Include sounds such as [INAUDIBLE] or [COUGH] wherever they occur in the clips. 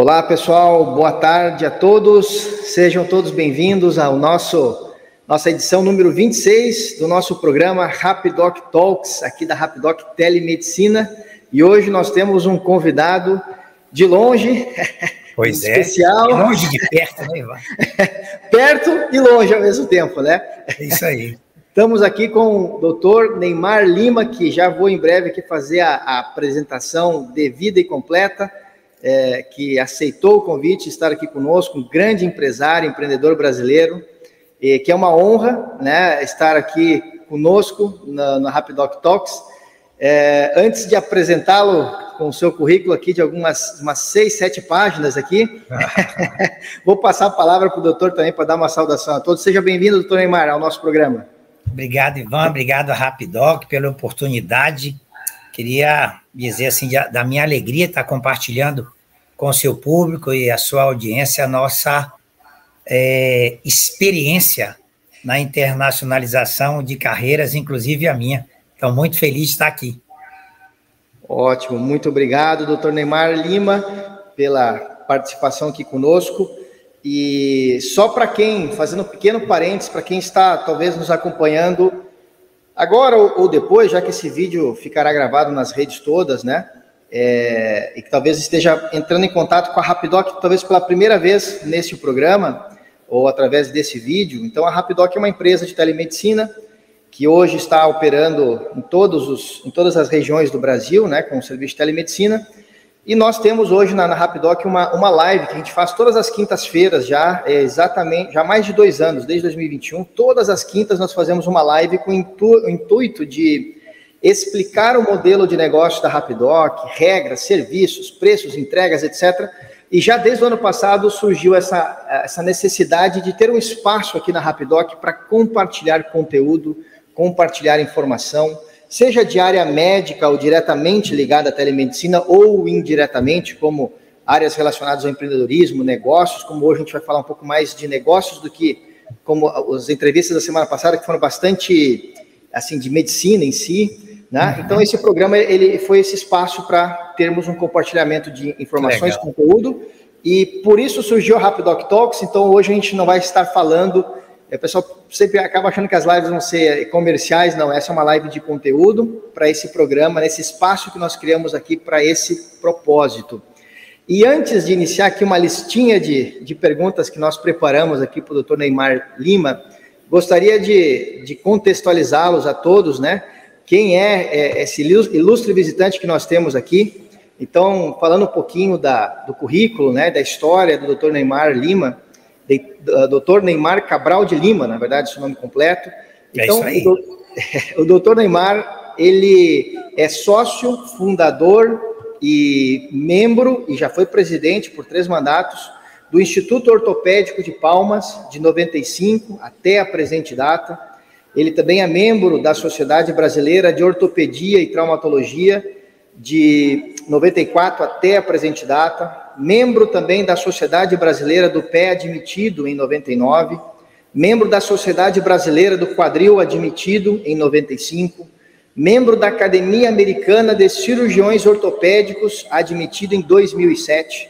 Olá, pessoal. Boa tarde a todos. Sejam todos bem-vindos ao nosso nossa edição número 26 do nosso programa Rapidoc Talks, aqui da Rapidoc Telemedicina. E hoje nós temos um convidado de longe, [LAUGHS] pois é, especial. De longe de perto, né, Ivan? [LAUGHS] perto e longe ao mesmo tempo, né? É isso aí. Estamos aqui com o doutor Neymar Lima, que já vou em breve aqui fazer a, a apresentação devida e completa, é, que aceitou o convite de estar aqui conosco, um grande empresário, empreendedor brasileiro, que é uma honra né, estar aqui conosco na, na Rapidoc Talks. É, antes de apresentá-lo com o seu currículo aqui de algumas umas seis, sete páginas aqui, [LAUGHS] vou passar a palavra para o doutor também para dar uma saudação a todos. Seja bem-vindo, doutor Neymar, ao nosso programa. Obrigado, Ivan. Obrigado Rapidoc pela oportunidade. Queria dizer assim da minha alegria estar compartilhando com o seu público e a sua audiência a nossa é, experiência na internacionalização de carreiras, inclusive a minha. Então, muito feliz de estar aqui. Ótimo, muito obrigado, doutor Neymar Lima, pela participação aqui conosco. E só para quem, fazendo um pequeno parênteses, para quem está talvez nos acompanhando agora ou, depois, já que esse vídeo ficará gravado nas redes todas, né? É, e que talvez esteja entrando em contato com a Rapidoc, talvez pela primeira vez nesse programa, ou através desse vídeo. Então, a Rapidoc é uma empresa de telemedicina que hoje está operando em, todos os, em todas as regiões do Brasil, né, com o serviço de telemedicina. E nós temos hoje na, na Rapidoc uma, uma live que a gente faz todas as quintas-feiras já, é exatamente, já há mais de dois anos, desde 2021. Todas as quintas nós fazemos uma live com o, intu, o intuito de explicar o modelo de negócio da Rapidoc, regras, serviços, preços, entregas, etc., e já desde o ano passado surgiu essa, essa necessidade de ter um espaço aqui na Rapidoc para compartilhar conteúdo, compartilhar informação, seja de área médica ou diretamente ligada à telemedicina ou indiretamente, como áreas relacionadas ao empreendedorismo, negócios, como hoje a gente vai falar um pouco mais de negócios do que como as entrevistas da semana passada que foram bastante assim de medicina em si, né? Uhum. Então, esse programa ele foi esse espaço para termos um compartilhamento de informações, Legal. conteúdo, e por isso surgiu o Rapidoc Talks. Então, hoje a gente não vai estar falando. O pessoal sempre acaba achando que as lives vão ser comerciais, não. Essa é uma live de conteúdo para esse programa, nesse espaço que nós criamos aqui para esse propósito. E antes de iniciar aqui uma listinha de, de perguntas que nós preparamos aqui para o doutor Neymar Lima, gostaria de, de contextualizá-los a todos, né? quem é, é esse ilustre visitante que nós temos aqui. Então, falando um pouquinho da, do currículo, né, da história do Dr. Neymar Lima, de, Dr. Neymar Cabral de Lima, na verdade, seu nome completo. É então, é o, [LAUGHS] o Dr. Neymar, ele é sócio, fundador e membro, e já foi presidente por três mandatos, do Instituto Ortopédico de Palmas, de 95 até a presente data ele também é membro da Sociedade Brasileira de Ortopedia e Traumatologia, de 94 até a presente data, membro também da Sociedade Brasileira do Pé Admitido em 99, membro da Sociedade Brasileira do Quadril Admitido em 95, membro da Academia Americana de Cirurgiões Ortopédicos, admitido em 2007,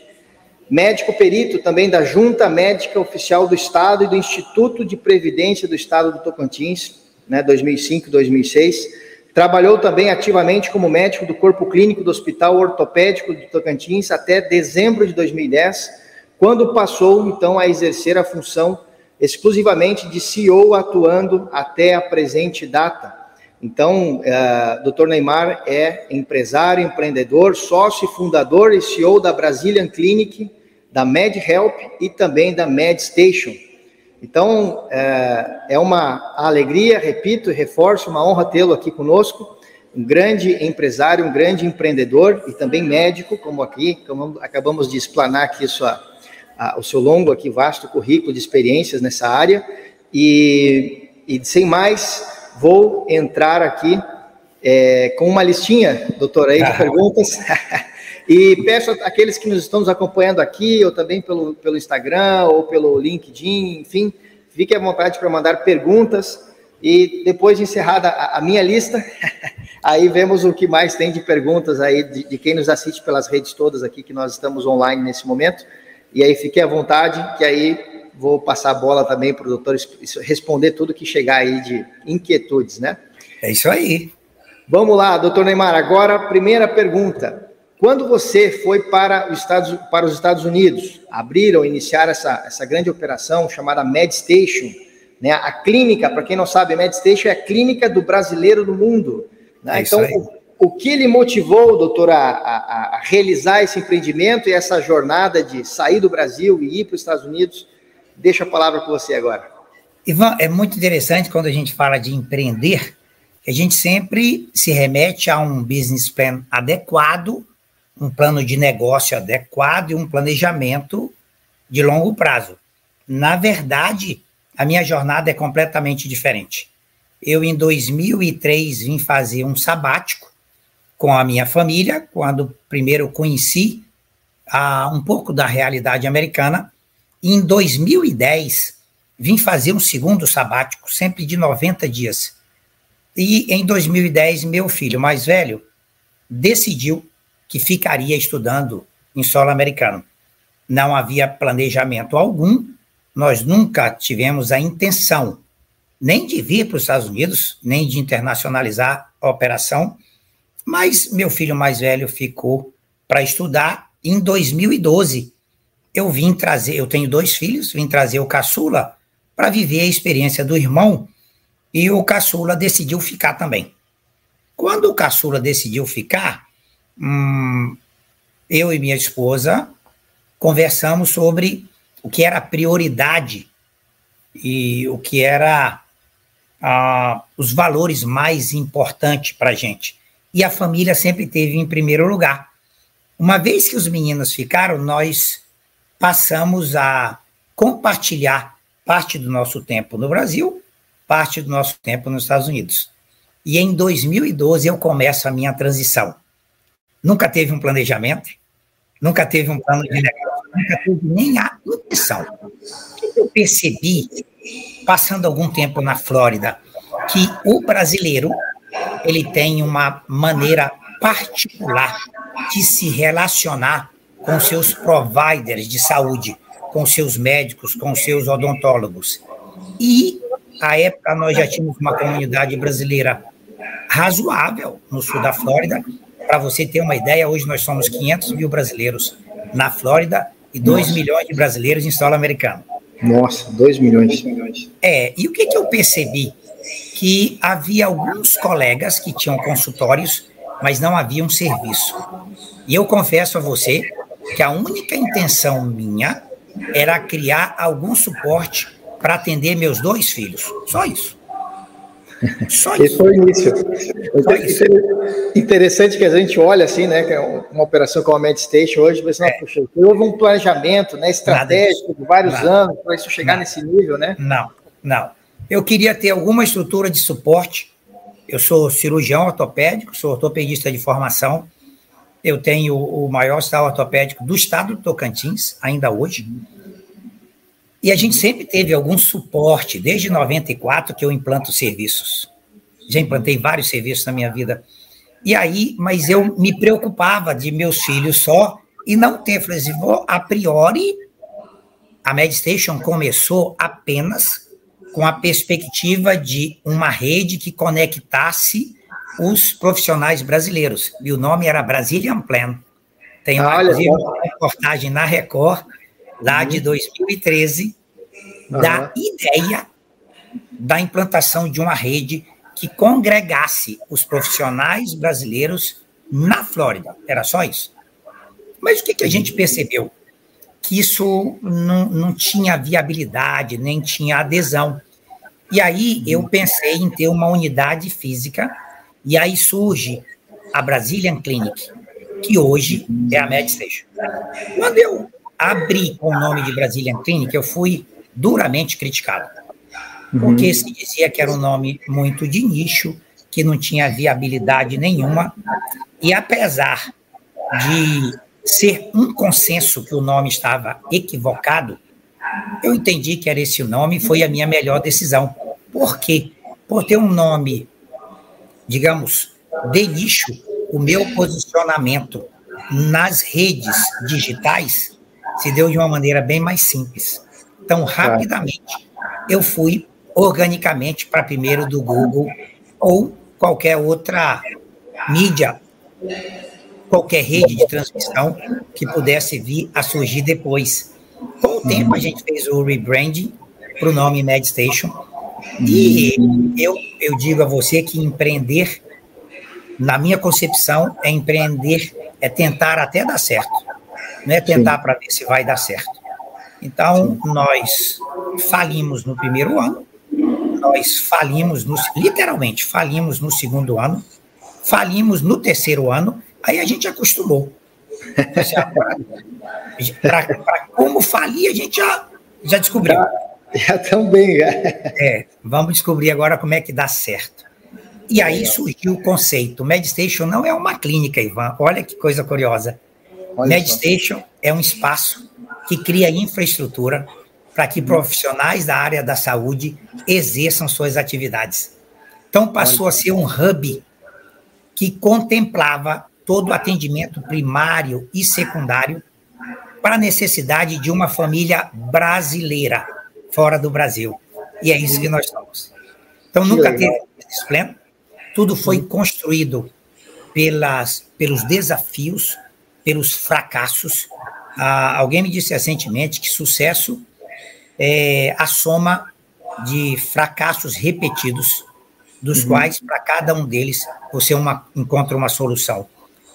médico perito também da Junta Médica Oficial do Estado e do Instituto de Previdência do Estado do Tocantins, né, 2005 2006. Trabalhou também ativamente como médico do Corpo Clínico do Hospital Ortopédico do Tocantins até dezembro de 2010, quando passou então a exercer a função exclusivamente de CEO, atuando até a presente data. Então, uh, eh, Dr. Neymar é empresário, empreendedor, sócio fundador e CEO da Brazilian Clinic, da MedHelp e também da MedStation. Então, é, é uma alegria, repito e reforço, uma honra tê-lo aqui conosco, um grande empresário, um grande empreendedor e também médico, como aqui, como acabamos de explanar aqui sua, a, o seu longo aqui, vasto currículo de experiências nessa área. E, e sem mais, vou entrar aqui é, com uma listinha, doutor, aí, de perguntas. [LAUGHS] E peço àqueles que nos estão nos acompanhando aqui, ou também pelo, pelo Instagram, ou pelo LinkedIn, enfim, fique à vontade para mandar perguntas. E depois de encerrada a, a minha lista, [LAUGHS] Aí vemos o que mais tem de perguntas aí de, de, quem nos assiste pelas redes todas aqui, que nós estamos online nesse momento. E aí fique à vontade, que aí vou passar a bola também para o doutor responder tudo que chegar aí de inquietudes, né? É isso aí. Vamos lá, doutor Neymar. Agora, primeira pergunta. Quando você foi para os Estados, para os Estados Unidos, abriram, iniciaram essa, essa grande operação chamada MedStation, né? A clínica, para quem não sabe, MedStation é a clínica do brasileiro no mundo. Né? É então, o, o, que lhe motivou, doutor, a, a, a, realizar esse empreendimento e essa jornada de sair do Brasil e ir para os Estados Unidos? Deixa a palavra com você agora. Ivan, é muito interessante quando a gente fala de empreender, a gente sempre se remete a um business plan adequado um plano de negócio adequado e um planejamento de longo prazo. Na verdade, a minha jornada é completamente diferente. Eu, em 2003, vim fazer um sabático com a minha família, quando primeiro conheci ah, um pouco da realidade americana. E em 2010, vim fazer um segundo sabático, sempre de 90 dias. E em 2010, meu filho mais velho decidiu que ficaria estudando em solo americano. Não havia planejamento algum, nós nunca tivemos a intenção nem de vir para os Estados Unidos, nem de internacionalizar a operação, mas meu filho mais velho ficou para estudar. Em 2012, eu vim trazer, eu tenho dois filhos, vim trazer o caçula para viver a experiência do irmão, e o caçula decidiu ficar também. Quando o caçula decidiu ficar, hum, eu e minha esposa conversamos sobre o que era prioridade e o que era ah, os valores mais importantes para a gente. E a família sempre teve em primeiro lugar. Uma vez que os meninos ficaram, nós passamos a compartilhar parte do nosso tempo no Brasil, parte do nosso tempo nos Estados Unidos. E em 2012 eu começo a minha transição nunca teve um planejamento, nunca teve um plano de negócio, nunca teve nem a intenção. Eu percebi, passando algum tempo na Flórida, que o brasileiro ele tem uma maneira particular de se relacionar com seus providers de saúde, com seus médicos, com seus odontólogos. E, à época, nós já tínhamos uma comunidade brasileira razoável no sul da Flórida, para você ter uma ideia, hoje nós somos 500 mil brasileiros na Flórida e 2 Nossa. milhões de brasileiros em solo americano. Nossa, 2 milhões. É, e o que, que eu percebi? Que havia alguns colegas que tinham consultórios, mas não havia um serviço. E eu confesso a você que a única intenção minha era criar algum suporte para atender meus dois filhos. Só isso. Só isso. Esse foi o início. Isso. Interessante que a gente olha assim, né? Que é uma operação como a MedStation hoje, você é. puxa, houve um planejamento né, estratégico de vários Nada. anos para isso chegar Nada. nesse nível, né? Não, não. Eu queria ter alguma estrutura de suporte. Eu sou cirurgião ortopédico, sou ortopedista de formação. Eu tenho o maior hospital ortopédico do estado do Tocantins, ainda hoje. E a gente sempre teve algum suporte, desde 94 que eu implanto serviços. Já implantei vários serviços na minha vida. E aí, mas eu me preocupava de meus filhos só e não ter. Falei assim, a priori, a MedStation começou apenas com a perspectiva de uma rede que conectasse os profissionais brasileiros. E o nome era Brazilian Plan. Tem uma, Olha, uma reportagem na Record lá de 2013, uhum. da ideia da implantação de uma rede que congregasse os profissionais brasileiros na Flórida. Era só isso. Mas o que, que a gente percebeu? Que isso não, não tinha viabilidade, nem tinha adesão. E aí eu pensei em ter uma unidade física, e aí surge a Brazilian Clinic, que hoje é a MedStation. Quando eu abri com o nome de Brazilian Clinic, eu fui duramente criticado. Porque uhum. se dizia que era um nome muito de nicho, que não tinha viabilidade nenhuma, e apesar de ser um consenso que o nome estava equivocado, eu entendi que era esse o nome e foi a minha melhor decisão. Por quê? Por ter um nome, digamos, de nicho, o meu posicionamento nas redes digitais se deu de uma maneira bem mais simples. Então, rapidamente, eu fui organicamente para primeiro do Google ou qualquer outra mídia, qualquer rede de transmissão que pudesse vir a surgir depois. Com o tempo, a gente fez o rebranding para o nome MedStation. E eu, eu digo a você que empreender, na minha concepção, é empreender, é tentar até dar certo. Não é tentar para ver se vai dar certo. Então, nós falimos no primeiro ano, nós falimos, no, literalmente, falimos no segundo ano, falimos no terceiro ano, aí a gente acostumou. Para como falir, a gente já, já descobriu. Já também, já. É, vamos descobrir agora como é que dá certo. E aí surgiu o conceito. MedStation não é uma clínica, Ivan. Olha que coisa curiosa. Olha MedStation é um espaço que cria infraestrutura para que profissionais da área da saúde exerçam suas atividades. Então, passou a ser um hub que contemplava todo o atendimento primário e secundário para a necessidade de uma família brasileira fora do Brasil. E é isso que nós somos. Então, nunca teve pleno. Tudo foi construído pelas, pelos desafios, pelos fracassos. Ah, alguém me disse recentemente que sucesso é a soma de fracassos repetidos, dos uhum. quais, para cada um deles, você uma, encontra uma solução.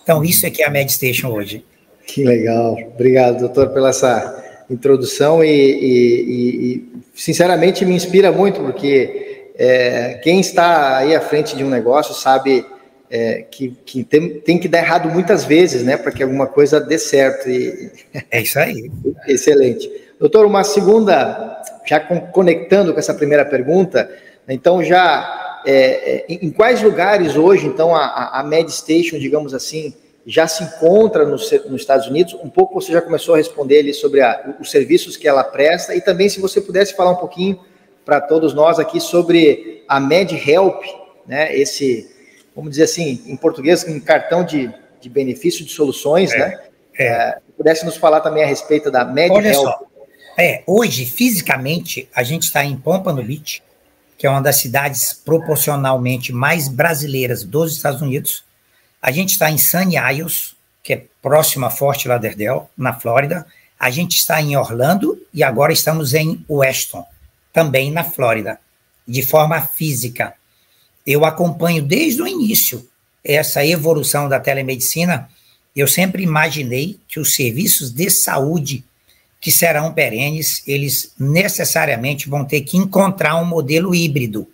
Então, isso é que é a MedStation hoje. Que legal. Obrigado, doutor, pela essa introdução e, e, e sinceramente, me inspira muito, porque é, quem está aí à frente de um negócio sabe é, que, que tem, tem, que dar errado muitas vezes, né, para que alguma coisa dê certo. E... É isso aí. [LAUGHS] Excelente. Doutor, uma segunda, já conectando com essa primeira pergunta, então já é, é em quais lugares hoje, então, a, a MedStation, digamos assim, já se encontra nos, nos, Estados Unidos? Um pouco você já começou a responder ali sobre a, os serviços que ela presta e também se você pudesse falar um pouquinho para todos nós aqui sobre a MedHelp, né? Esse, vamos dizer assim, em português, um cartão de, de benefício de soluções, é, né? É. É, pudesse nos falar também a respeito da MedHelp. Olha só, é, hoje, fisicamente, a gente está em Pompano Beach, que é uma das cidades proporcionalmente mais brasileiras dos Estados Unidos. A gente está em Sunny Isles, que é próximo a Fort Lauderdale, na Flórida. A gente está em Orlando e agora estamos em Weston, também na Flórida, de forma física. Eu acompanho desde o início essa evolução da telemedicina. Eu sempre imaginei que os serviços de saúde que serão perenes, eles necessariamente vão ter que encontrar um modelo híbrido.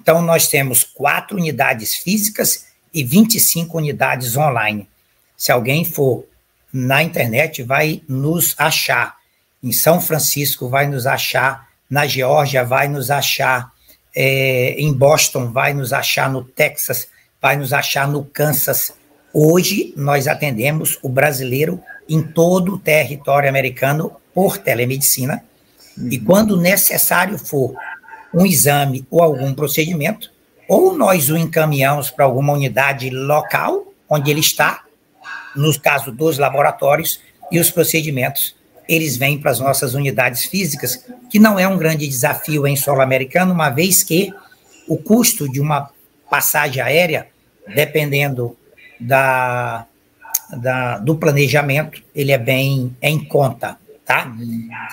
Então, nós temos quatro unidades físicas e 25 unidades online. Se alguém for na internet, vai nos achar. Em São Francisco, vai nos achar. Na Geórgia, vai nos achar. É, em Boston, vai nos achar. No Texas, vai nos achar. No Kansas. Hoje, nós atendemos o brasileiro em todo o território americano por telemedicina, uhum. e quando necessário for um exame ou algum procedimento, ou nós o encaminhamos para alguma unidade local, onde ele está, no caso dos laboratórios, e os procedimentos, eles vêm para as nossas unidades físicas, que não é um grande desafio em solo americano, uma vez que o custo de uma passagem aérea, dependendo da, da, do planejamento, ele é bem é em conta. Tá?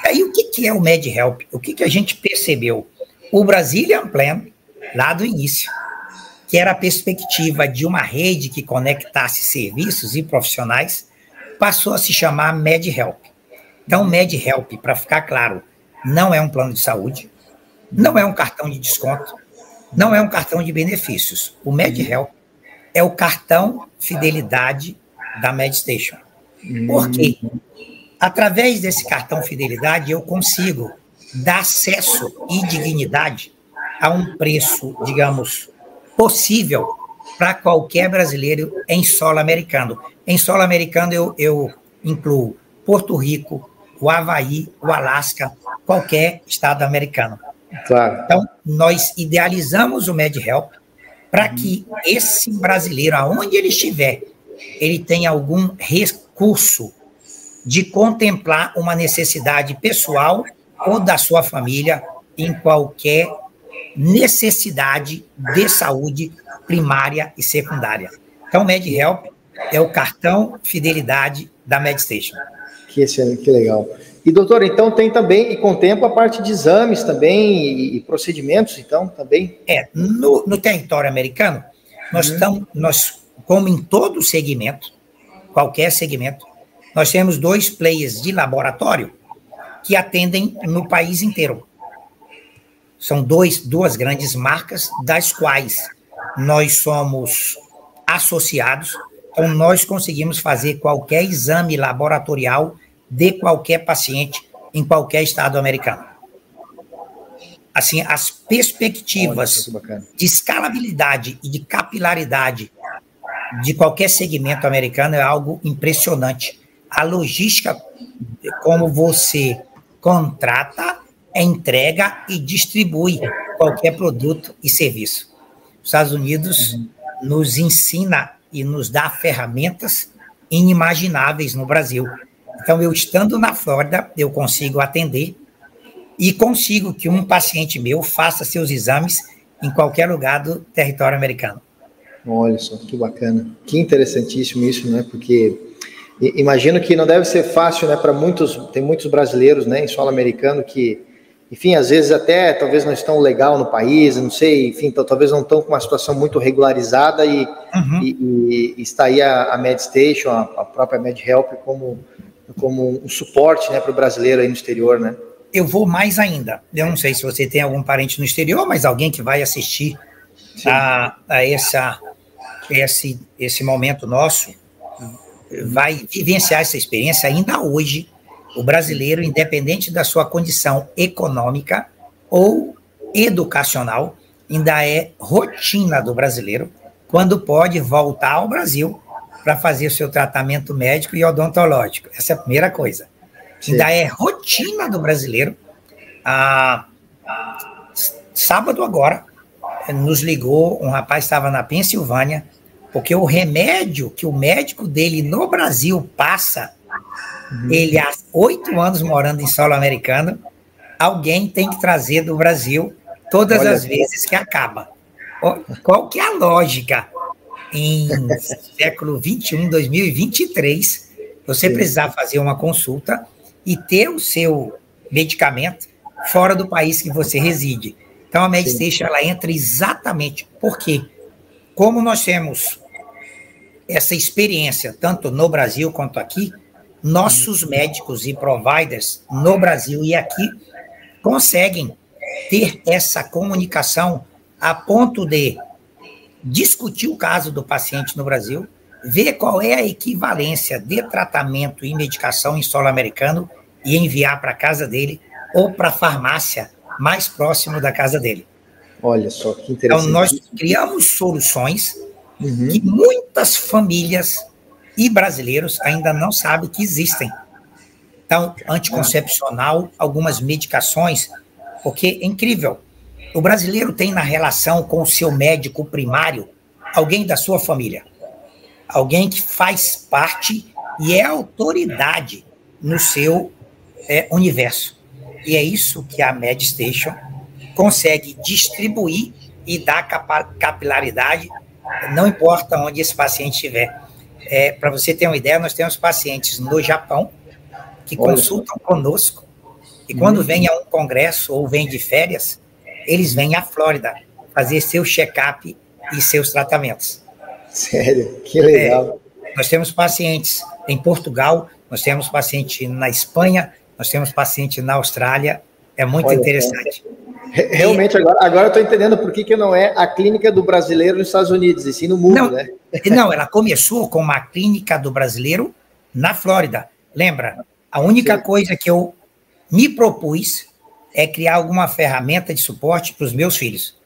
Aí o que, que é o MedHelp? O que, que a gente percebeu? O Brazilian Plan, lá do início, que era a perspectiva de uma rede que conectasse serviços e profissionais, passou a se chamar MedHelp. Então, MedHelp, para ficar claro, não é um plano de saúde, não é um cartão de desconto, não é um cartão de benefícios. O MedHelp é o cartão fidelidade da MedStation. Por quê? Através desse cartão fidelidade, eu consigo dar acesso e dignidade a um preço, digamos, possível para qualquer brasileiro em solo americano. Em solo americano, eu, eu incluo Porto Rico, o Havaí, o Alasca, qualquer estado americano. Claro. Então, nós idealizamos o MedHelp para que esse brasileiro, aonde ele estiver, ele tenha algum recurso de contemplar uma necessidade pessoal ou da sua família em qualquer necessidade de saúde primária e secundária. Então, MedHelp é o cartão fidelidade da MedStation. Que excelente, que legal. E doutor, então tem também e contempla a parte de exames também e, e procedimentos, então também. É no, no território americano nós uhum. estamos, nós como em todo segmento, qualquer segmento, nós temos dois players de laboratório que atendem no país inteiro. São dois, duas grandes marcas, das quais nós somos associados, então nós conseguimos fazer qualquer exame laboratorial de qualquer paciente em qualquer estado americano. Assim, as perspectivas de escalabilidade e de capilaridade de qualquer segmento americano é algo impressionante. A logística, como você contrata, entrega e distribui qualquer produto e serviço. Os Estados Unidos uhum. nos ensina e nos dá ferramentas inimagináveis no Brasil. Então, eu estando na Flórida, eu consigo atender e consigo que um paciente meu faça seus exames em qualquer lugar do território americano. Olha só, que bacana. Que interessantíssimo isso, né? Porque imagino que não deve ser fácil, né, para muitos, tem muitos brasileiros, né, em solo americano que, enfim, às vezes até talvez não estão legal no país, não sei, enfim, talvez não estão com uma situação muito regularizada e, uhum. e, e está aí a, a MedStation, a, a própria MedHelp como, como um suporte, né, para o brasileiro aí no exterior, né? Eu vou mais ainda. Eu não sei se você tem algum parente no exterior, mas alguém que vai assistir a, a essa, esse, esse momento nosso vai vivenciar essa experiência ainda hoje. O brasileiro, independente da sua condição econômica ou educacional, ainda é rotina do brasileiro quando pode voltar ao Brasil para fazer o seu tratamento médico e odontológico. Essa é a primeira coisa. Sim. Ainda é rotina do brasileiro. Ah, sábado agora, nos ligou, um rapaz estava na Pensilvânia, porque o remédio que o médico dele no Brasil passa, uhum. ele há oito anos morando em solo americano, alguém tem que trazer do Brasil todas Olha as vezes que acaba. Qual que é a lógica? Em século 21, 2023, você Sim. precisar fazer uma consulta e ter o seu medicamento fora do país que você reside. Então a Medistation ela entra exatamente porque como nós temos essa experiência, tanto no Brasil quanto aqui, nossos médicos e providers no Brasil e aqui conseguem ter essa comunicação a ponto de discutir o caso do paciente no Brasil, ver qual é a equivalência de tratamento e medicação em solo americano e enviar para a casa dele ou para a farmácia mais próximo da casa dele. Olha só que interessante. Então, nós criamos soluções uhum. que muitas famílias e brasileiros ainda não sabem que existem. Então, anticoncepcional, algumas medicações, porque é incrível. O brasileiro tem na relação com o seu médico primário alguém da sua família, alguém que faz parte e é autoridade no seu é, universo. E é isso que a MedStation consegue distribuir e dar capilaridade, não importa onde esse paciente estiver. É, Para você ter uma ideia, nós temos pacientes no Japão que Olha. consultam conosco e quando vem a um congresso ou vem de férias, eles vêm à Flórida fazer seu check-up e seus tratamentos. Sério? Que legal. É, nós temos pacientes em Portugal, nós temos paciente na Espanha, nós temos paciente na Austrália. É muito Olha, interessante. Realmente, agora, agora eu estou entendendo por que, que não é a clínica do brasileiro nos Estados Unidos, e sim no mundo, não, né? Não, ela começou com uma clínica do brasileiro na Flórida. Lembra? A única sim. coisa que eu me propus é criar alguma ferramenta de suporte para os meus filhos.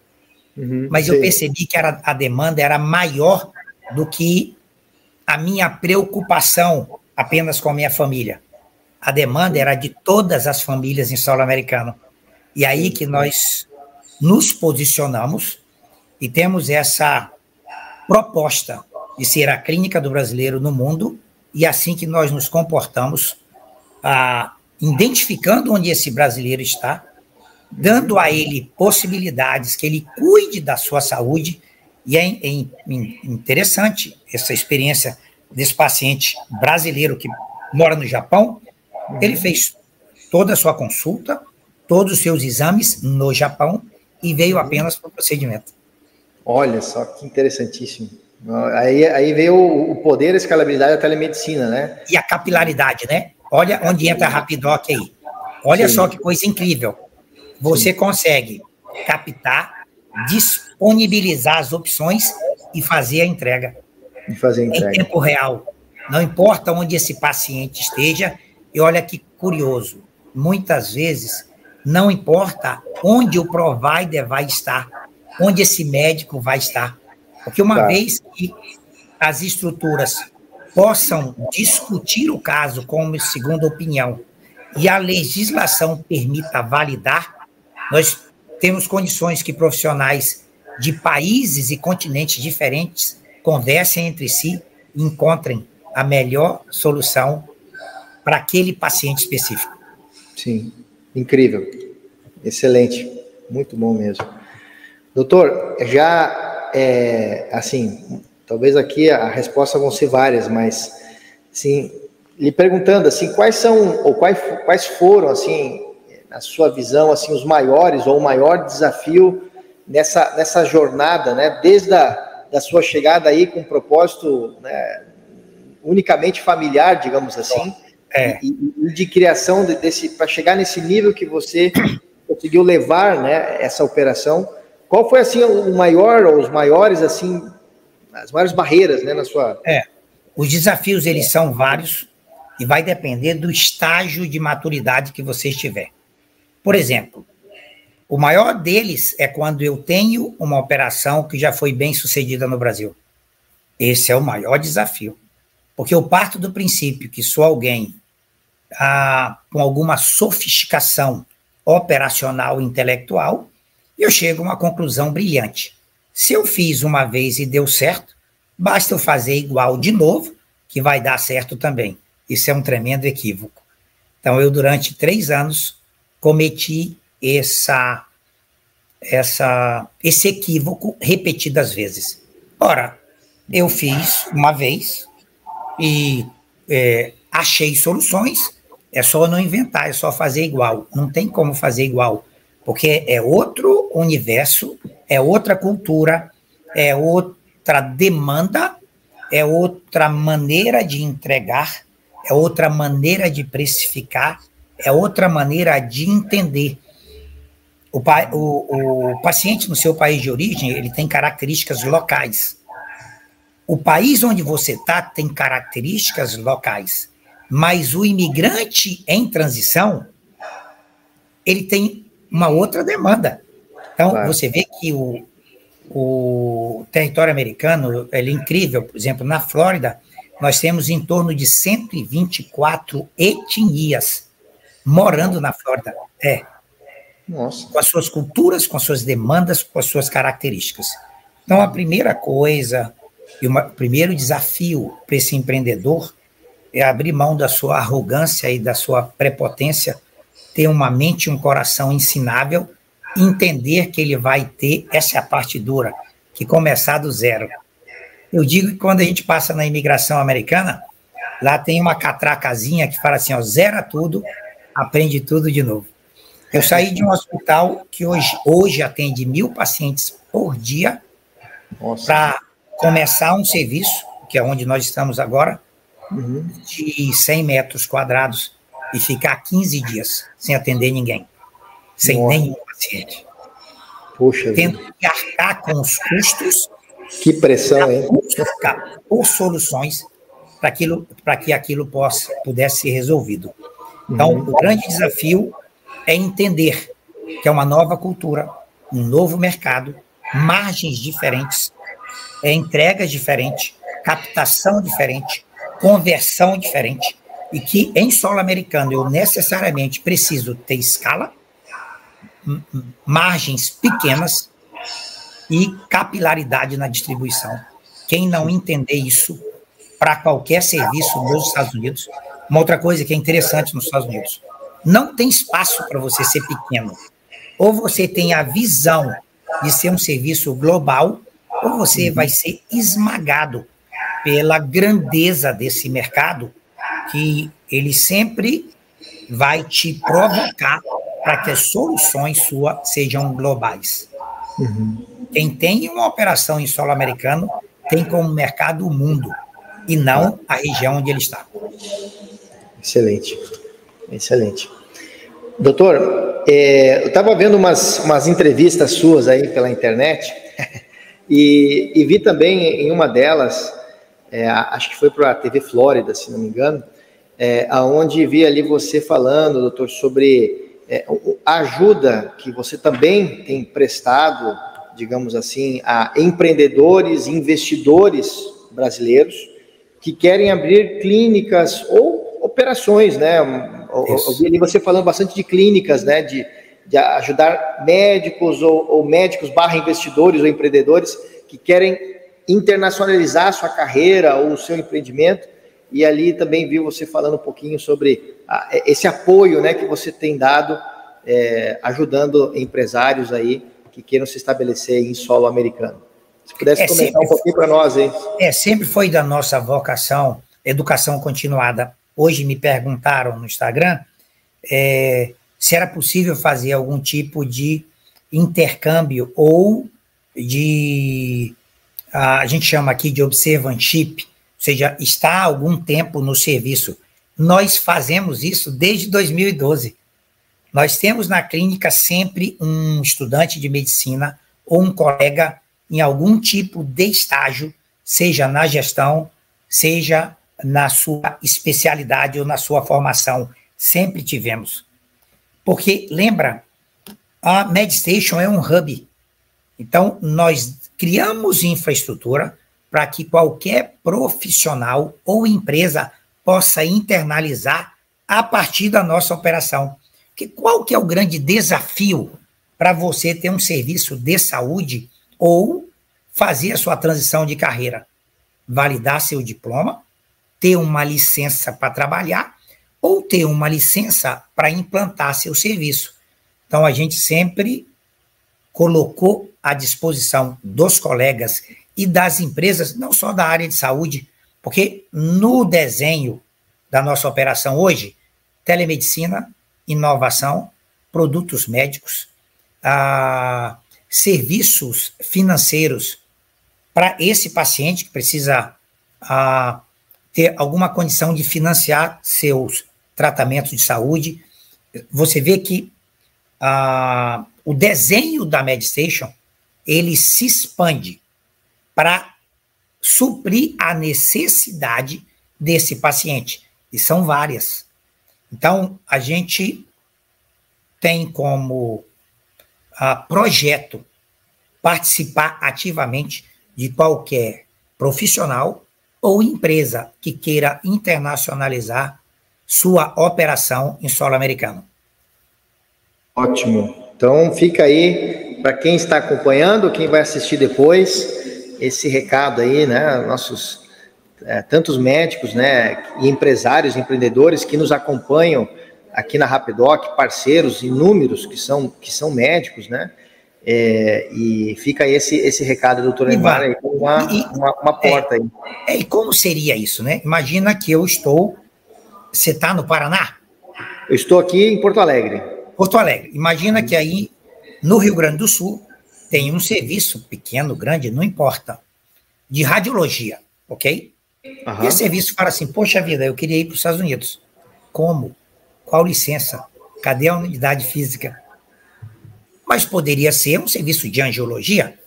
Uhum, Mas sim. eu percebi que era, a demanda era maior do que a minha preocupação apenas com a minha família. A demanda era de todas as famílias em solo americano. E aí que nós nos posicionamos e temos essa proposta de ser a clínica do brasileiro no mundo e assim que nós nos comportamos, ah, identificando onde esse brasileiro está, dando a ele possibilidades que ele cuide da sua saúde. E é, é interessante essa experiência desse paciente brasileiro que mora no Japão. Ele fez toda a sua consulta, todos os seus exames no Japão e veio apenas para o procedimento. Olha só que interessantíssimo. Aí, aí veio o poder, a escalabilidade da telemedicina, né? E a capilaridade, né? Olha onde entra a Rapidoc aí. Olha Sim. só que coisa incrível. Você Sim. consegue captar, disponibilizar as opções e fazer a entrega. E fazer a entrega. Em tempo real. Não importa onde esse paciente esteja. E olha que curioso. Muitas vezes, não importa onde o provider vai estar, onde esse médico vai estar porque uma tá. vez que as estruturas possam discutir o caso como segunda opinião e a legislação permita validar, nós temos condições que profissionais de países e continentes diferentes conversem entre si e encontrem a melhor solução para aquele paciente específico. Sim, incrível, excelente, muito bom mesmo. Doutor, já é, assim, talvez aqui a resposta vão ser várias, mas, sim, lhe perguntando, assim, quais são, ou quais, quais foram, assim, na sua visão, assim, os maiores ou o maior desafio nessa, nessa jornada, né, desde a da sua chegada aí com um propósito né, unicamente familiar, digamos assim, é. e, e, de criação de, desse, para chegar nesse nível que você [COUGHS] conseguiu levar, né, essa operação, qual foi assim o maior ou os maiores assim as maiores barreiras, né, na sua? É, os desafios eles são vários e vai depender do estágio de maturidade que você estiver. Por exemplo, o maior deles é quando eu tenho uma operação que já foi bem sucedida no Brasil. Esse é o maior desafio. Porque eu parto do princípio que sou alguém ah, com alguma sofisticação operacional e intelectual eu chego a uma conclusão brilhante. Se eu fiz uma vez e deu certo, basta eu fazer igual de novo, que vai dar certo também. Isso é um tremendo equívoco. Então, eu, durante três anos, cometi essa, essa, esse equívoco repetidas vezes. Ora, eu fiz uma vez e é, achei soluções, é só não inventar, é só fazer igual. Não tem como fazer igual porque é outro universo, é outra cultura, é outra demanda, é outra maneira de entregar, é outra maneira de precificar, é outra maneira de entender. O, o, o paciente no seu país de origem, ele tem características locais. O país onde você está tem características locais, mas o imigrante em transição, ele tem uma outra demanda. Então, claro. você vê que o, o território americano é incrível. Por exemplo, na Flórida, nós temos em torno de 124 etnias morando na Flórida. É. Nossa. Com as suas culturas, com as suas demandas, com as suas características. Então, a primeira coisa, e o primeiro desafio para esse empreendedor é abrir mão da sua arrogância e da sua prepotência ter uma mente e um coração ensinável, entender que ele vai ter, essa é a parte dura, que começar do zero. Eu digo que quando a gente passa na imigração americana, lá tem uma catracazinha que fala assim, ó, zera tudo, aprende tudo de novo. Eu saí de um hospital que hoje, hoje atende mil pacientes por dia para começar um serviço, que é onde nós estamos agora, uhum. de 100 metros quadrados e ficar 15 dias sem atender ninguém, sem Nossa. nenhum paciente. Puxa Tendo vida. que arcar com os custos. Que pressão, hein? Buscar por soluções para aquilo, para que aquilo possa, pudesse ser resolvido. Então, uhum. o grande desafio é entender que é uma nova cultura, um novo mercado, margens diferentes, é, entregas diferentes, captação diferente, conversão diferente e que em solo americano eu necessariamente preciso ter escala, margens pequenas, e capilaridade na distribuição. Quem não entender isso para qualquer serviço nos Estados Unidos, uma outra coisa que é interessante nos Estados Unidos, não tem espaço para você ser pequeno. Ou você tem a visão de ser um serviço global, ou você vai ser esmagado pela grandeza desse mercado, que ele sempre vai te provocar para que as soluções suas sejam globais. Uhum. Quem tem uma operação em solo americano tem como mercado o mundo e não a região onde ele está. Excelente, excelente. Doutor, é, eu estava vendo umas, umas entrevistas suas aí pela internet [LAUGHS] e, e vi também em uma delas, é, acho que foi para a TV Flórida, se não me engano, é, aonde vi ali você falando, doutor, sobre é, a ajuda que você também tem prestado, digamos assim, a empreendedores, investidores brasileiros que querem abrir clínicas ou operações, né? Eu, vi ali você falando bastante de clínicas, né? De, de ajudar médicos ou, ou médicos barra investidores ou empreendedores que querem internacionalizar sua carreira ou o seu empreendimento e ali também vi você falando um pouquinho sobre a, esse apoio né, que você tem dado, é, ajudando empresários aí que queiram se estabelecer em solo americano. Se pudesse é, comentar um pouquinho para nós, hein? É, sempre foi da nossa vocação educação continuada. Hoje me perguntaram no Instagram é, se era possível fazer algum tipo de intercâmbio ou de a gente chama aqui de observantship, seja, está há algum tempo no serviço. Nós fazemos isso desde 2012. Nós temos na clínica sempre um estudante de medicina ou um colega em algum tipo de estágio, seja na gestão, seja na sua especialidade ou na sua formação. Sempre tivemos. Porque, lembra, a MedStation é um hub. Então, nós criamos infraestrutura para que qualquer profissional ou empresa possa internalizar a partir da nossa operação. Que qual que é o grande desafio para você ter um serviço de saúde ou fazer a sua transição de carreira? Validar seu diploma, ter uma licença para trabalhar ou ter uma licença para implantar seu serviço. Então a gente sempre colocou à disposição dos colegas e das empresas, não só da área de saúde, porque no desenho da nossa operação hoje, telemedicina, inovação, produtos médicos, ah, serviços financeiros para esse paciente que precisa ah, ter alguma condição de financiar seus tratamentos de saúde. Você vê que ah, o desenho da MedStation ele se expande para suprir a necessidade desse paciente. E são várias. Então, a gente tem como uh, projeto participar ativamente de qualquer profissional ou empresa que queira internacionalizar sua operação em solo americano. Ótimo. Então, fica aí para quem está acompanhando, quem vai assistir depois esse recado aí, né? Nossos é, tantos médicos, né? E empresários, empreendedores que nos acompanham aqui na Rapidoc, parceiros inúmeros que são que são médicos, né? É, e fica esse esse recado, doutor Neymar, aí, uma, e, uma, uma, porta é, aí. É, e como seria isso, né? Imagina que eu estou. Você está no Paraná? Eu estou aqui em Porto Alegre. Porto Alegre. Imagina que aí no Rio Grande do Sul tem um serviço pequeno, grande, não importa, de radiologia, ok? Uhum. E esse serviço fala assim: poxa vida, eu queria ir para os Estados Unidos. Como? Qual licença? Cadê a unidade física? Mas poderia ser um serviço de angiologia,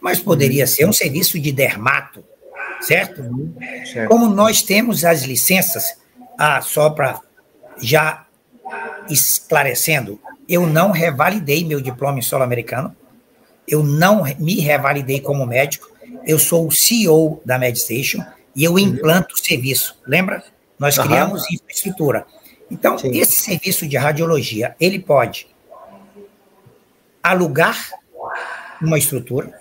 mas poderia ser um serviço de dermato, certo? Uhum. certo? Como nós temos as licenças, ah, só para já esclarecendo, eu não revalidei meu diploma em solo americano, eu não me revalidei como médico, eu sou o CEO da MedStation e eu uhum. implanto o serviço. Lembra? Nós uhum. criamos infraestrutura. Então, Sim. esse serviço de radiologia, ele pode alugar uma estrutura,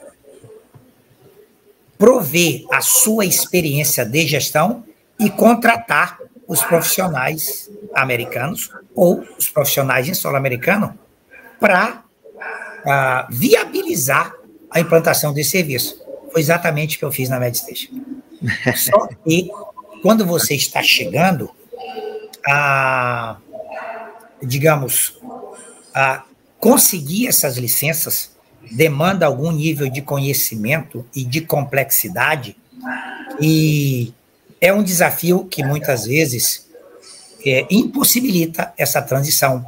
prover a sua experiência de gestão e contratar os profissionais americanos ou os profissionais em solo americano para uh, ah, viabilizar a implantação desse serviço. Foi exatamente o que eu fiz na MedStation. [LAUGHS] Só que, quando você está chegando a, digamos, a conseguir essas licenças, demanda algum nível de conhecimento e de complexidade, e é um desafio que muitas vezes é, impossibilita essa transição,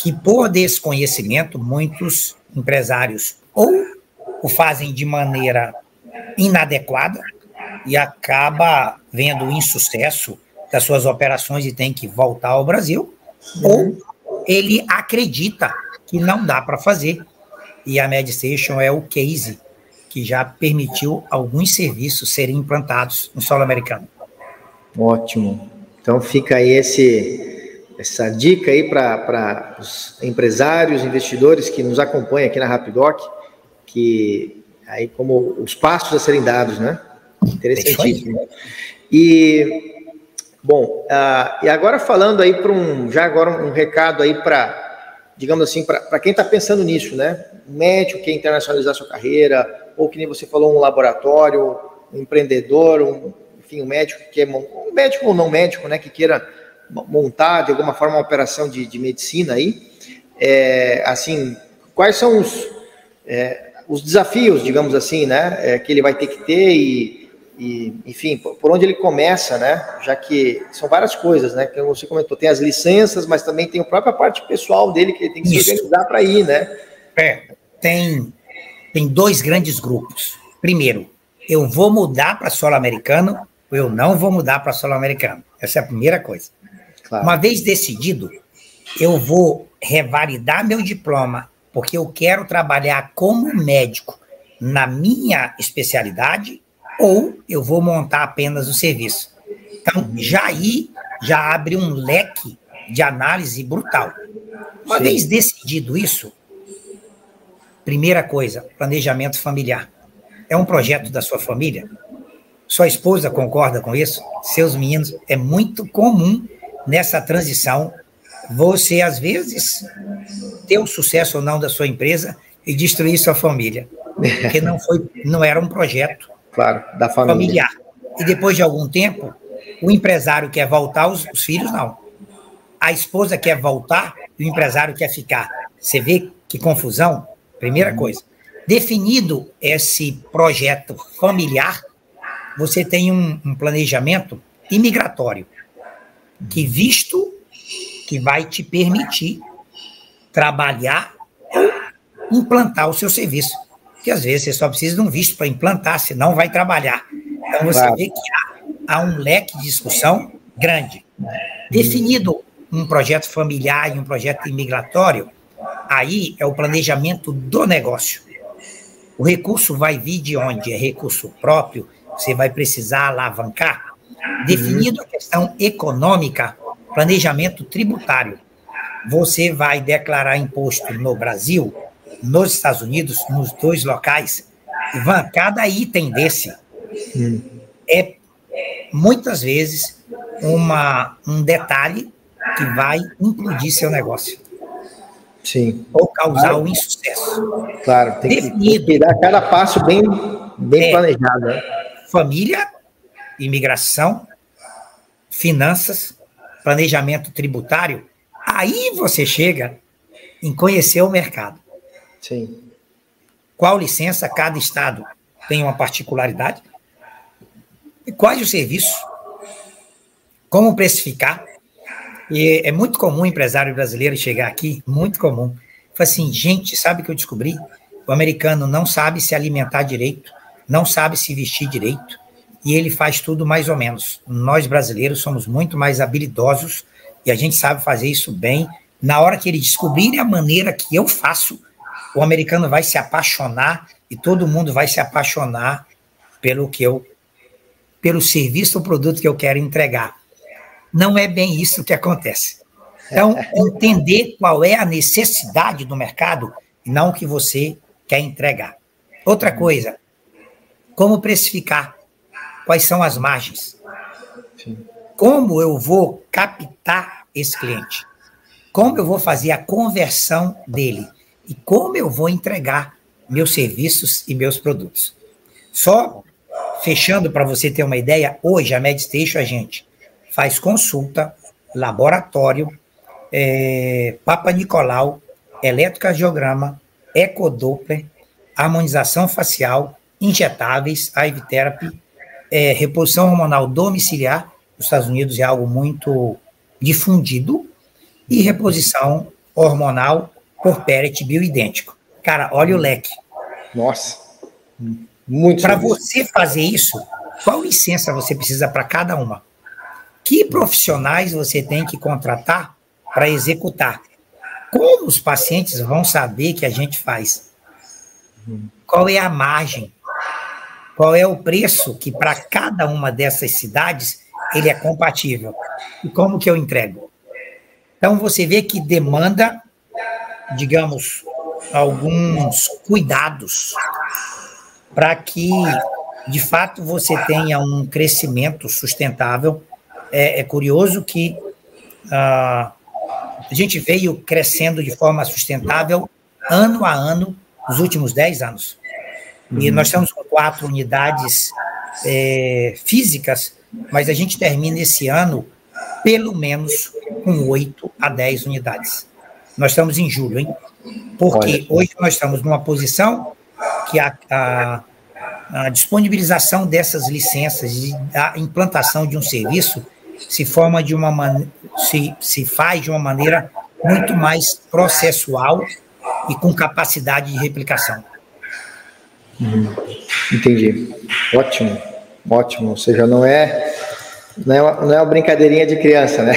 que por desconhecimento, muitos empresários ou o fazem de maneira inadequada e acaba vendo o insucesso das suas operações e tem que voltar ao Brasil, uhum. ou ele acredita que não dá para fazer. E a MedStation é o case que já permitiu alguns serviços serem implantados no solo americano. Ótimo. Então fica aí esse, essa dica aí para os empresários, investidores que nos acompanham aqui na Rapidoc, que aí como os passos a serem dados, né? Interessantíssimo. E bom, uh, e agora falando aí para um, já agora um recado aí para, digamos assim, para quem está pensando nisso, né? Um médico que quer internacionalizar sua carreira, ou que nem você falou, um laboratório, um empreendedor, um, enfim, um médico que é um médico ou não médico, né, que queira montar de alguma forma uma operação de, de medicina aí, é, assim, quais são os, é, os desafios, digamos assim, né, é, que ele vai ter que ter e, e, enfim, por onde ele começa, né, já que são várias coisas, né, que você comentou, tem as licenças, mas também tem a própria parte pessoal dele que ele tem que Isso. se organizar para ir, né. É, tem, tem dois grandes grupos. Primeiro, eu vou mudar para solo americano eu não vou mudar para solo americano. Essa é a primeira coisa. Claro. Uma vez decidido, eu vou revalidar meu diploma, porque eu quero trabalhar como médico na minha especialidade, ou eu vou montar apenas o serviço. Então, já aí já abre um leque de análise brutal. Uma Sim. vez decidido isso, primeira coisa, planejamento familiar. É um projeto da sua família? Sua esposa concorda com isso? Seus meninos? É muito comum nessa transição você, às vezes, ter o sucesso ou não da sua empresa e destruir sua família. Porque não, foi, não era um projeto claro, da família. familiar. E depois de algum tempo, o empresário quer voltar, os, os filhos não. A esposa quer voltar e o empresário quer ficar. Você vê que confusão? Primeira coisa. Definido esse projeto familiar, você tem um, um planejamento imigratório, que visto que vai te permitir trabalhar ou implantar o seu serviço. Porque às vezes você só precisa de um visto para implantar, senão vai trabalhar. Então você claro. vê que há, há, um leque de discussão grande. Definido um projeto familiar e um projeto imigratório, aí é o planejamento do negócio. O recurso vai vir de onde? É recurso próprio, você vai precisar alavancar, definido a questão econômica, planejamento tributário. Você vai declarar imposto no Brasil, nos Estados Unidos, nos dois locais. Ivan, cada item desse é muitas vezes uma, um detalhe que vai implodir seu negócio. Sim. Ou causar claro. um insucesso. Claro, tem Definido, que, dar cada passo bem, bem é, planejado. Né? Família, imigração, finanças, planejamento tributário, aí você chega em conhecer o mercado. Sim. Qual licença cada estado tem uma particularidade? E quais os serviços? Como precificar? E é muito comum o empresário brasileiro chegar aqui, muito comum. Fala assim, gente, sabe o que eu descobri? O americano não sabe se alimentar direito, não sabe se vestir direito, e ele faz tudo mais ou menos. Nós brasileiros somos muito mais habilidosos e a gente sabe fazer isso bem. Na hora que ele descobrir a maneira que eu faço, o americano vai se apaixonar e todo mundo vai se apaixonar pelo que eu pelo serviço ou produto que eu quero entregar. Não é bem isso que acontece. Então, [LAUGHS] entender qual é a necessidade do mercado não o que você quer entregar. Outra coisa, como precificar? Quais são as margens? Sim. Como eu vou captar esse cliente? Como eu vou fazer a conversão dele? E como eu vou entregar meus serviços e meus produtos? Só fechando para você ter uma ideia, hoje a MedStation a gente faz consulta, laboratório, é, Papa Nicolau, eletrocardiograma, ecodoppler, harmonização facial, injetáveis, IV therapy, é, reposição hormonal domiciliar, nos Estados Unidos é algo muito difundido, e reposição hormonal por pellet bioidêntico. Cara, olha o leque. Nossa, muito. Para você fazer isso, qual licença você precisa para cada uma? Que profissionais você tem que contratar para executar? Como os pacientes vão saber que a gente faz? Qual é a margem? Qual é o preço que para cada uma dessas cidades ele é compatível? E como que eu entrego? Então você vê que demanda, digamos, alguns cuidados para que de fato você tenha um crescimento sustentável. É, é curioso que uh, a gente veio crescendo de forma sustentável ano a ano nos últimos 10 anos. E uhum. nós estamos com quatro unidades é, físicas, mas a gente termina esse ano pelo menos com 8 a 10 unidades. Nós estamos em julho, hein? Porque Olha. hoje nós estamos numa posição que a, a, a disponibilização dessas licenças e a implantação de um serviço se forma de uma man... se, se faz de uma maneira muito mais processual e com capacidade de replicação. Entendi. Ótimo, ótimo. Ou seja, não é não é, uma, não é uma brincadeirinha de criança, né?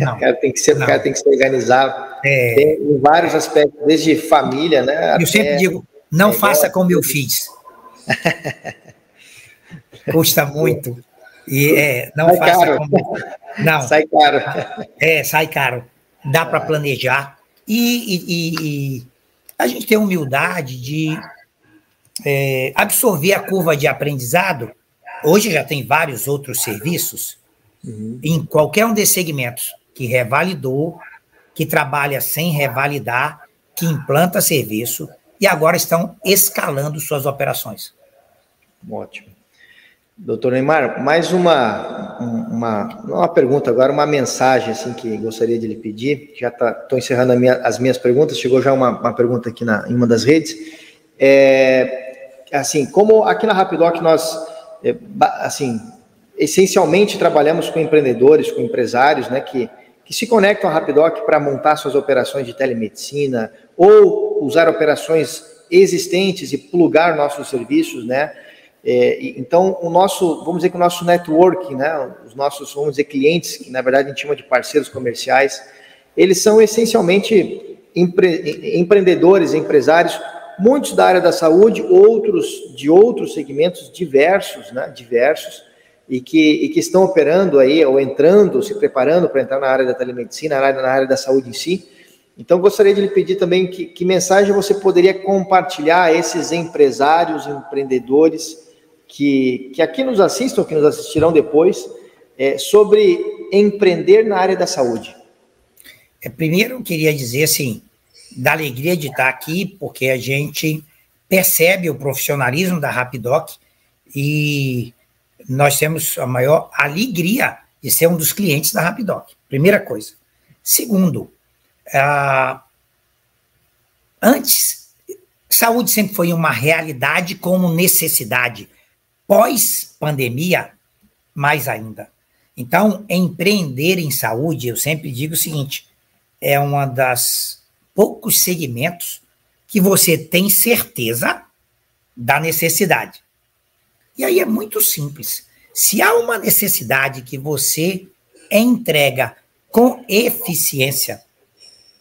Não, [LAUGHS] o cara tem que ser, o cara tem que se organizar é... em vários aspectos, desde família, né? Eu sempre digo, não faça como eu fiz. [LAUGHS] Custa muito. E é, não sai faça caro. como. Não. Sai caro. É, sai caro. Dá para planejar. E, e, e, a gente tem humildade de é, absorver a curva de aprendizado. Hoje já tem vários outros serviços, uhum. em qualquer um desses segmentos, que revalidou, que trabalha sem revalidar, que implanta serviço e agora estão escalando suas operações. Ótimo. Doutor Neymar, mais uma, uma, uma pergunta agora, uma mensagem assim que gostaria de lhe pedir. Já estou tá, encerrando minha, as minhas perguntas. Chegou já uma, uma pergunta aqui na, em uma das redes. É, assim, como aqui na Rapidoc nós, é, assim, essencialmente trabalhamos com empreendedores, com empresários, né, que, que se conectam à Rapidoc para montar suas operações de telemedicina ou usar operações existentes e plugar nossos serviços, né? É, então, o nosso, vamos dizer que o nosso network, né, os nossos, vamos dizer, clientes, que na verdade a gente chama de parceiros comerciais, eles são essencialmente empre, empreendedores, empresários, muitos da área da saúde, outros de outros segmentos diversos, né, diversos, e que, e que estão operando aí, ou entrando, se preparando para entrar na área da telemedicina, na área, na área da saúde em si. Então, gostaria de lhe pedir também que, que mensagem você poderia compartilhar a esses empresários, empreendedores, que, que aqui nos assistam, que nos assistirão depois, é, sobre empreender na área da saúde. É, primeiro, eu queria dizer assim, da alegria de estar aqui, porque a gente percebe o profissionalismo da Rapidoc e nós temos a maior alegria de ser um dos clientes da Rapidoc. Primeira coisa. Segundo, antes, saúde sempre foi uma realidade como necessidade pós-pandemia, mais ainda. Então, empreender em saúde, eu sempre digo o seguinte: é uma das poucos segmentos que você tem certeza da necessidade. E aí é muito simples. Se há uma necessidade que você entrega com eficiência,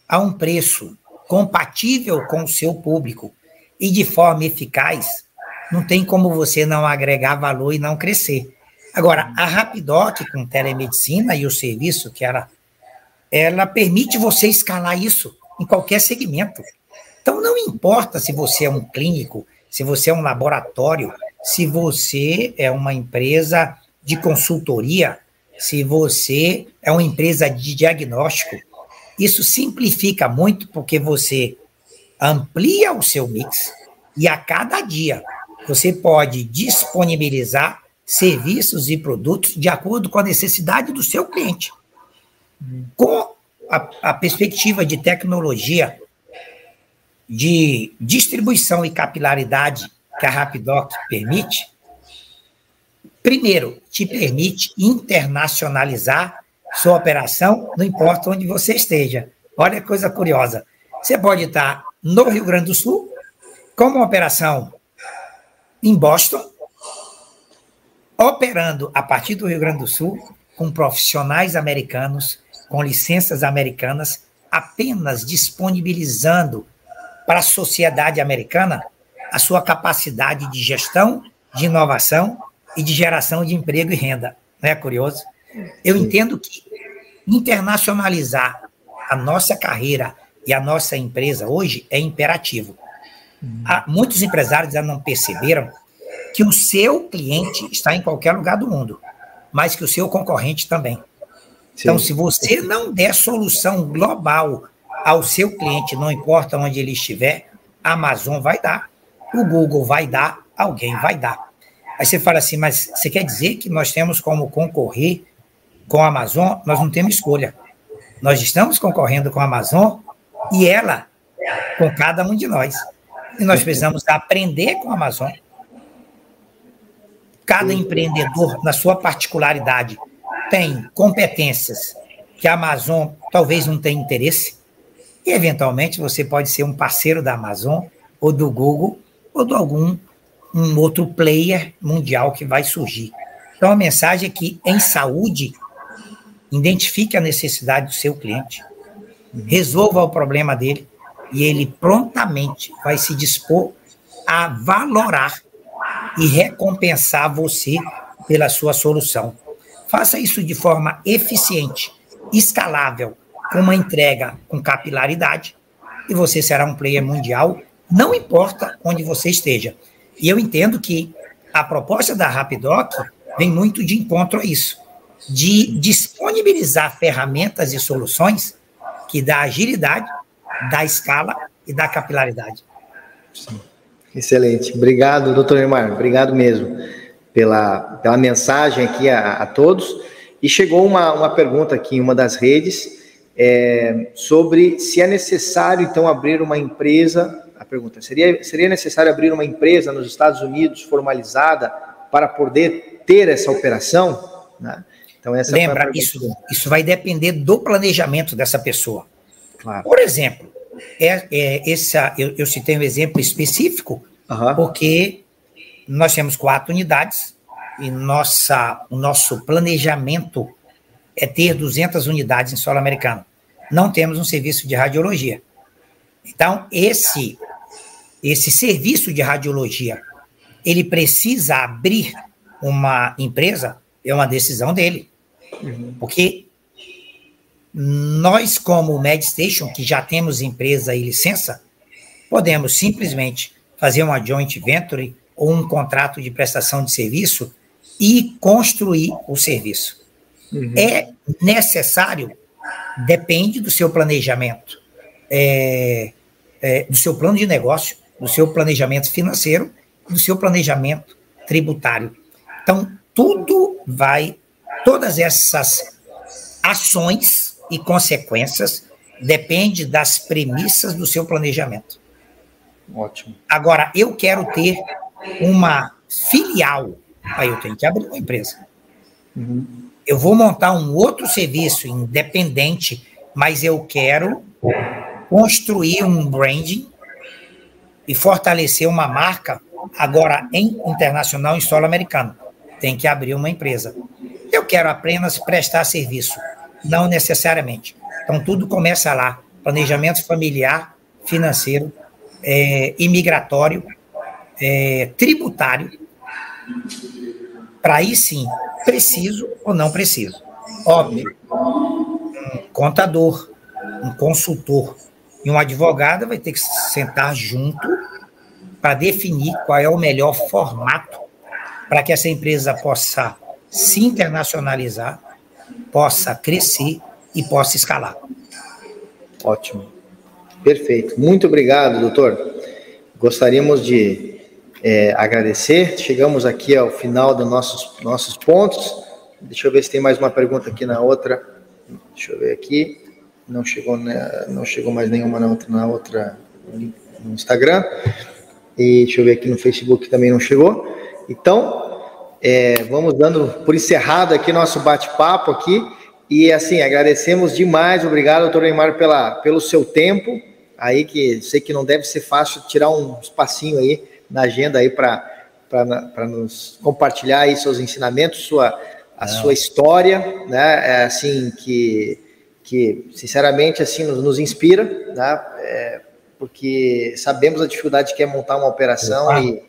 a um preço compatível com o seu público e de forma eficaz, não tem como você não agregar valor e não crescer. Agora, a Rapidoc com telemedicina e o serviço que ela, ela permite você escalar isso em qualquer segmento. Então, não importa se você é um clínico, se você é um laboratório, se você é uma empresa de consultoria, se você é uma empresa de diagnóstico. Isso simplifica muito porque você amplia o seu mix e a cada dia você pode disponibilizar serviços e produtos de acordo com a necessidade do seu cliente. Com a, a perspectiva de tecnologia, de distribuição e capilaridade que a Rapidoc permite, primeiro, te permite internacionalizar sua operação, não importa onde você esteja. Olha que coisa curiosa. Você pode estar no Rio Grande do Sul, com uma operação em Boston, operando a partir do Rio Grande do Sul, com profissionais americanos, com licenças americanas, apenas disponibilizando para a sociedade americana a sua capacidade de gestão, de inovação e de geração de emprego e renda. Não é curioso? Eu entendo que internacionalizar a nossa carreira e a nossa empresa hoje é imperativo. Há, muitos empresários já não perceberam que o seu cliente está em qualquer lugar do mundo, mas que o seu concorrente também. Então, se você não der solução global ao seu cliente, não importa onde ele estiver, a Amazon vai dar, o Google vai dar, alguém vai dar. Aí você fala assim, mas você quer dizer que nós temos como concorrer com a Amazon? Nós não temos escolha. Nós estamos concorrendo com a Amazon e ela com cada um de nós. E nós precisamos aprender com a Amazon. Cada empreendedor, na sua particularidade, tem competências que a Amazon talvez não tenha interesse, e eventualmente você pode ser um parceiro da Amazon, ou do Google, ou de algum um outro player mundial que vai surgir. Então a mensagem é que em saúde, identifique a necessidade do seu cliente, resolva o problema dele, e ele prontamente vai se dispor a valorar e recompensar você pela sua solução. Faça isso de forma eficiente, escalável, com uma entrega com capilaridade, e você será um player mundial, não importa onde você esteja. E eu entendo que a proposta da Rapidoc vem muito de encontro a isso, de disponibilizar ferramentas e soluções que dá agilidade, dá escala e dá capilaridade. Sim. Excelente. Obrigado, doutor Neymar. Obrigado mesmo pela, pela mensagem aqui a, a todos. E chegou uma, uma pergunta aqui em uma das redes é, sobre se é necessário, então, abrir uma empresa. A pergunta: seria, seria necessário abrir uma empresa nos Estados Unidos formalizada para poder ter essa operação? Né? Então, essa Lembra, isso, isso vai depender do planejamento dessa pessoa. Claro. Por exemplo, é, é essa, eu, eu citei um exemplo específico, uhum. porque nós temos quatro unidades e nossa, o nosso planejamento é ter 200 unidades em solo americano. Não temos um serviço de radiologia. Então, esse, esse serviço de radiologia, ele precisa abrir uma empresa, é uma decisão dele. Porque nós, como MedStation, que já temos empresa e licença, podemos simplesmente fazer uma joint venture ou um contrato de prestação de serviço e construir o serviço. Uhum. É necessário, depende do seu planejamento, é, é, do seu plano de negócio, do seu planejamento financeiro, do seu planejamento tributário. Então, tudo vai, todas essas ações e consequências depende das premissas do seu planejamento. Ótimo. Agora, eu quero ter uma filial, aí eu tenho que abrir uma empresa. Uhum. Eu vou montar um outro serviço independente, mas eu quero construir um branding e fortalecer uma marca agora em internacional em solo americano. Tem que abrir uma empresa. Eu quero apenas prestar serviço não necessariamente. Então, tudo começa lá: planejamento familiar, financeiro, é, imigratório, é, tributário. Para aí sim, preciso ou não preciso. Óbvio, um contador, um consultor e um advogado vai ter que sentar junto para definir qual é o melhor formato para que essa empresa possa se internacionalizar, possa crescer e possa escalar. Ótimo. Perfeito. Muito obrigado, doutor. Gostaríamos de é, agradecer. Chegamos aqui ao final dos nossos, nossos pontos. Deixa eu ver se tem mais uma pergunta aqui na outra. Deixa eu ver aqui. Não chegou, né, não chegou mais nenhuma na outra, na outra no Instagram. E deixa eu ver aqui no Facebook também não chegou. Então, é, vamos dando por encerrado aqui nosso bate-papo aqui. E assim, agradecemos demais. Obrigado, doutor Neymar, pela, pelo seu tempo. Aí que sei que não deve ser fácil tirar um espacinho aí na agenda aí para nos compartilhar aí seus ensinamentos, sua, a sua história, né? É, assim que, que sinceramente assim nos, nos inspira, né? É, porque sabemos a dificuldade que é montar uma operação e,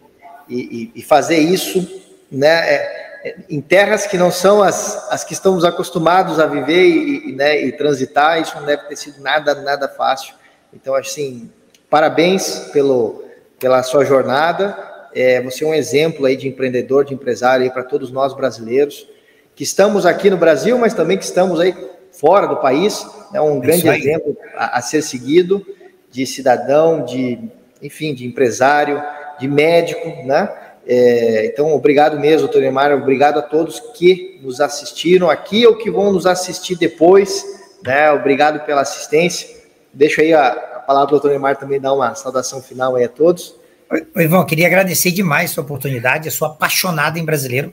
e, e, fazer isso, né? É, é, em terras que não são as, as que estamos acostumados a viver e, e, né, e transitar, isso não deve ter sido nada, nada fácil. Então, assim, parabéns pelo, pela sua jornada. É, você é um exemplo aí de empreendedor, de empresário para todos nós brasileiros que estamos aqui no Brasil, mas também que estamos aí fora do país. É um grande exemplo a, a ser seguido de cidadão, de enfim, de empresário, de médico, né? É, então, obrigado mesmo, doutor Neymar, obrigado a todos que nos assistiram aqui ou que vão nos assistir depois, né? Obrigado pela assistência. Deixo aí a palavra do doutor Neymar também dar uma saudação final aí a todos. Oi, Ivan, queria agradecer demais a sua oportunidade, eu sou apaixonado em brasileiro,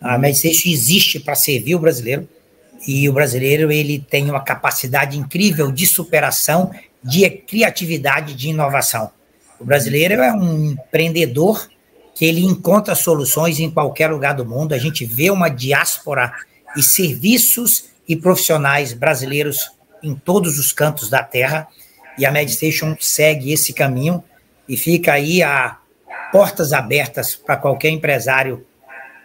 a Meditation existe para servir o brasileiro, e o brasileiro ele tem uma capacidade incrível de superação, de criatividade, de inovação. O brasileiro é um empreendedor que ele encontra soluções em qualquer lugar do mundo. A gente vê uma diáspora e serviços e profissionais brasileiros em todos os cantos da terra, e a Medstation segue esse caminho e fica aí a portas abertas para qualquer empresário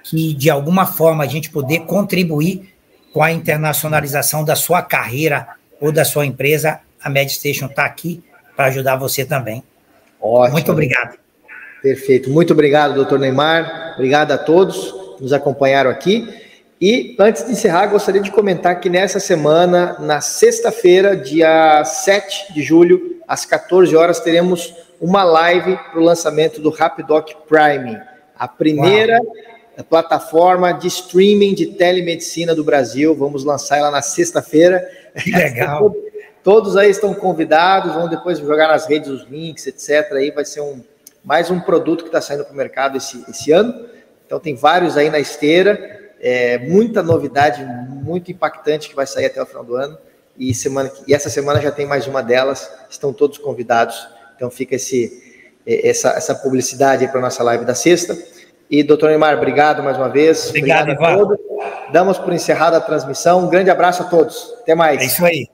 que, de alguma forma, a gente poder contribuir com a internacionalização da sua carreira ou da sua empresa, a Medstation está aqui para ajudar você também. Ótimo. Muito obrigado. Perfeito. Muito obrigado, doutor Neymar. Obrigado a todos que nos acompanharam aqui. E antes de encerrar, gostaria de comentar que nessa semana, na sexta-feira, dia 7 de julho, às 14 horas, teremos uma live para o lançamento do Rapidoc Prime, a primeira Uau. plataforma de streaming de telemedicina do Brasil. Vamos lançar ela na sexta-feira. Que legal. [LAUGHS] Todos aí estão convidados, vão depois jogar nas redes os links, etc. Aí vai ser um, mais um produto que está saindo para o mercado esse, esse ano. Então tem vários aí na esteira, é, muita novidade, muito impactante que vai sair até o final do ano. E, semana, e essa semana já tem mais uma delas, estão todos convidados. Então fica esse, essa, essa publicidade para a nossa live da sexta. E, doutor Neymar, obrigado mais uma vez. Obrigado, obrigado a todos. Damos por encerrada a transmissão. Um grande abraço a todos. Até mais. É isso aí.